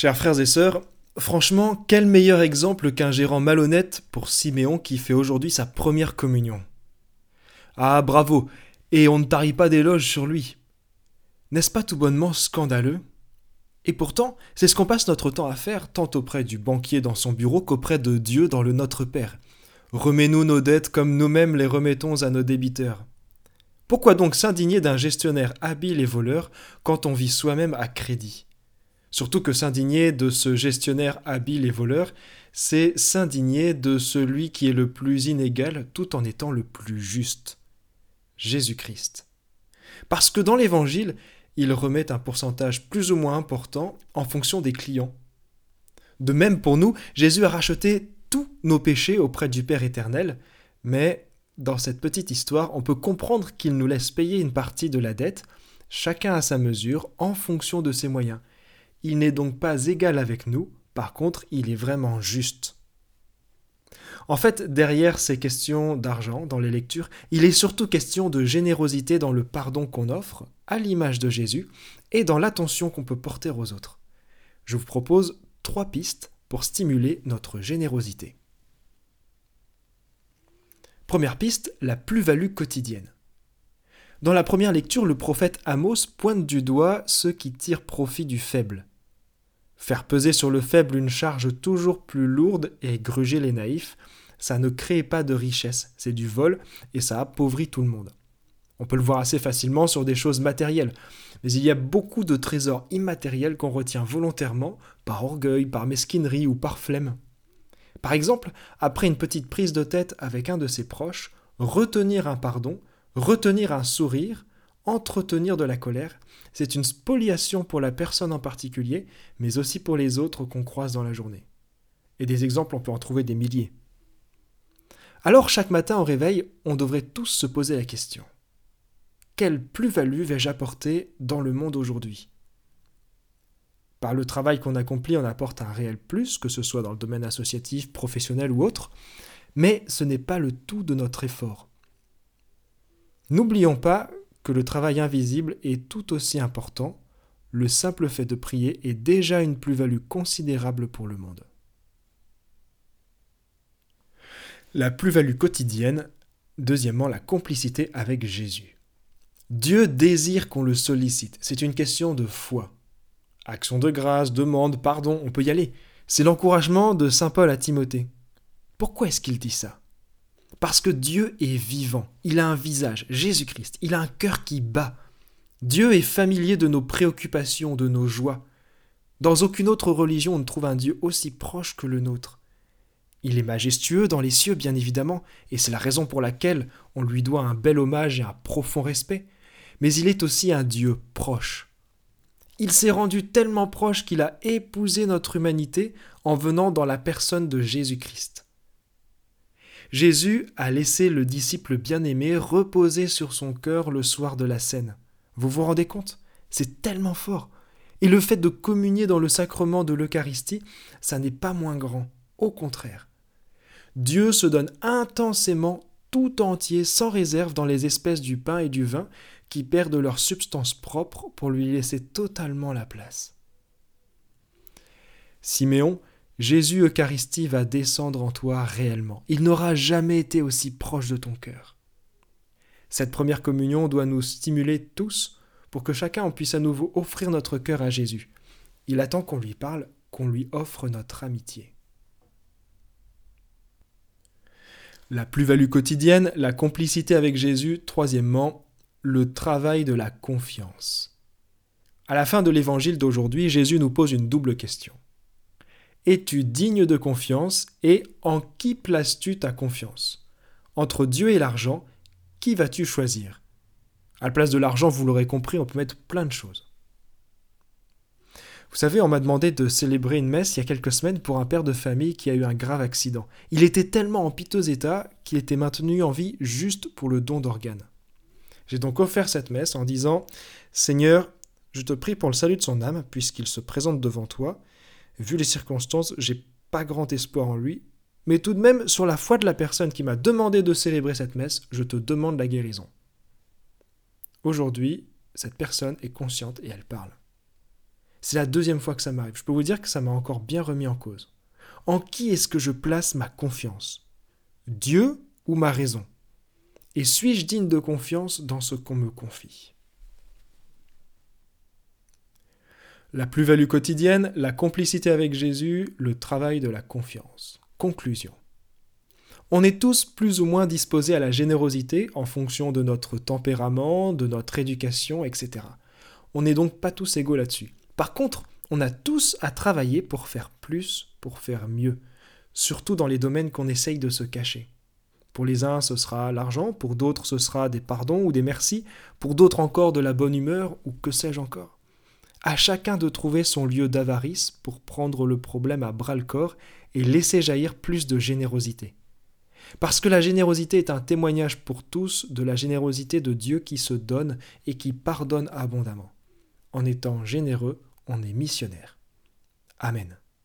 Chers frères et sœurs, franchement, quel meilleur exemple qu'un gérant malhonnête pour Siméon qui fait aujourd'hui sa première communion. Ah, bravo, et on ne tarie pas d'éloges sur lui. N'est-ce pas tout bonnement scandaleux? Et pourtant, c'est ce qu'on passe notre temps à faire, tant auprès du banquier dans son bureau qu'auprès de Dieu dans le Notre Père. Remets-nous nos dettes comme nous-mêmes les remettons à nos débiteurs. Pourquoi donc s'indigner d'un gestionnaire habile et voleur quand on vit soi-même à crédit? Surtout que s'indigner de ce gestionnaire habile et voleur, c'est s'indigner de celui qui est le plus inégal tout en étant le plus juste. Jésus-Christ. Parce que dans l'Évangile, il remet un pourcentage plus ou moins important en fonction des clients. De même pour nous, Jésus a racheté tous nos péchés auprès du Père éternel, mais dans cette petite histoire, on peut comprendre qu'il nous laisse payer une partie de la dette, chacun à sa mesure, en fonction de ses moyens. Il n'est donc pas égal avec nous, par contre, il est vraiment juste. En fait, derrière ces questions d'argent dans les lectures, il est surtout question de générosité dans le pardon qu'on offre, à l'image de Jésus, et dans l'attention qu'on peut porter aux autres. Je vous propose trois pistes pour stimuler notre générosité. Première piste, la plus-value quotidienne. Dans la première lecture, le prophète Amos pointe du doigt ceux qui tirent profit du faible. Faire peser sur le faible une charge toujours plus lourde et gruger les naïfs, ça ne crée pas de richesse, c'est du vol et ça appauvrit tout le monde. On peut le voir assez facilement sur des choses matérielles, mais il y a beaucoup de trésors immatériels qu'on retient volontairement par orgueil, par mesquinerie ou par flemme. Par exemple, après une petite prise de tête avec un de ses proches, retenir un pardon, retenir un sourire, entretenir de la colère, c'est une spoliation pour la personne en particulier, mais aussi pour les autres qu'on croise dans la journée. Et des exemples, on peut en trouver des milliers. Alors chaque matin au réveil, on devrait tous se poser la question. Quelle plus-value vais-je apporter dans le monde aujourd'hui? Par le travail qu'on accomplit, on apporte un réel plus, que ce soit dans le domaine associatif, professionnel ou autre, mais ce n'est pas le tout de notre effort. N'oublions pas le travail invisible est tout aussi important, le simple fait de prier est déjà une plus-value considérable pour le monde. La plus-value quotidienne, deuxièmement la complicité avec Jésus. Dieu désire qu'on le sollicite, c'est une question de foi. Action de grâce, demande, pardon, on peut y aller. C'est l'encouragement de Saint Paul à Timothée. Pourquoi est-ce qu'il dit ça? Parce que Dieu est vivant, il a un visage, Jésus-Christ, il a un cœur qui bat. Dieu est familier de nos préoccupations, de nos joies. Dans aucune autre religion on ne trouve un Dieu aussi proche que le nôtre. Il est majestueux dans les cieux, bien évidemment, et c'est la raison pour laquelle on lui doit un bel hommage et un profond respect, mais il est aussi un Dieu proche. Il s'est rendu tellement proche qu'il a épousé notre humanité en venant dans la personne de Jésus-Christ. Jésus a laissé le disciple bien-aimé reposer sur son cœur le soir de la scène. Vous vous rendez compte? C'est tellement fort. Et le fait de communier dans le sacrement de l'Eucharistie, ça n'est pas moins grand. Au contraire. Dieu se donne intensément tout entier, sans réserve, dans les espèces du pain et du vin qui perdent leur substance propre pour lui laisser totalement la place. Jésus Eucharistie va descendre en toi réellement. Il n'aura jamais été aussi proche de ton cœur. Cette première communion doit nous stimuler tous pour que chacun puisse à nouveau offrir notre cœur à Jésus. Il attend qu'on lui parle, qu'on lui offre notre amitié. La plus-value quotidienne, la complicité avec Jésus, troisièmement, le travail de la confiance. À la fin de l'évangile d'aujourd'hui, Jésus nous pose une double question. Es-tu digne de confiance et en qui places-tu ta confiance? Entre Dieu et l'argent, qui vas-tu choisir? À la place de l'argent, vous l'aurez compris, on peut mettre plein de choses. Vous savez, on m'a demandé de célébrer une messe il y a quelques semaines pour un père de famille qui a eu un grave accident. Il était tellement en piteux état qu'il était maintenu en vie juste pour le don d'organes. J'ai donc offert cette messe en disant Seigneur, je te prie pour le salut de son âme, puisqu'il se présente devant toi. Vu les circonstances, j'ai pas grand espoir en lui, mais tout de même, sur la foi de la personne qui m'a demandé de célébrer cette messe, je te demande la guérison. Aujourd'hui, cette personne est consciente et elle parle. C'est la deuxième fois que ça m'arrive. Je peux vous dire que ça m'a encore bien remis en cause. En qui est-ce que je place ma confiance? Dieu ou ma raison? Et suis-je digne de confiance dans ce qu'on me confie? La plus-value quotidienne, la complicité avec Jésus, le travail de la confiance. Conclusion. On est tous plus ou moins disposés à la générosité en fonction de notre tempérament, de notre éducation, etc. On n'est donc pas tous égaux là-dessus. Par contre, on a tous à travailler pour faire plus, pour faire mieux, surtout dans les domaines qu'on essaye de se cacher. Pour les uns, ce sera l'argent, pour d'autres, ce sera des pardons ou des merci, pour d'autres encore de la bonne humeur, ou que sais-je encore. À chacun de trouver son lieu d'avarice pour prendre le problème à bras le corps et laisser jaillir plus de générosité. Parce que la générosité est un témoignage pour tous de la générosité de Dieu qui se donne et qui pardonne abondamment. En étant généreux, on est missionnaire. Amen.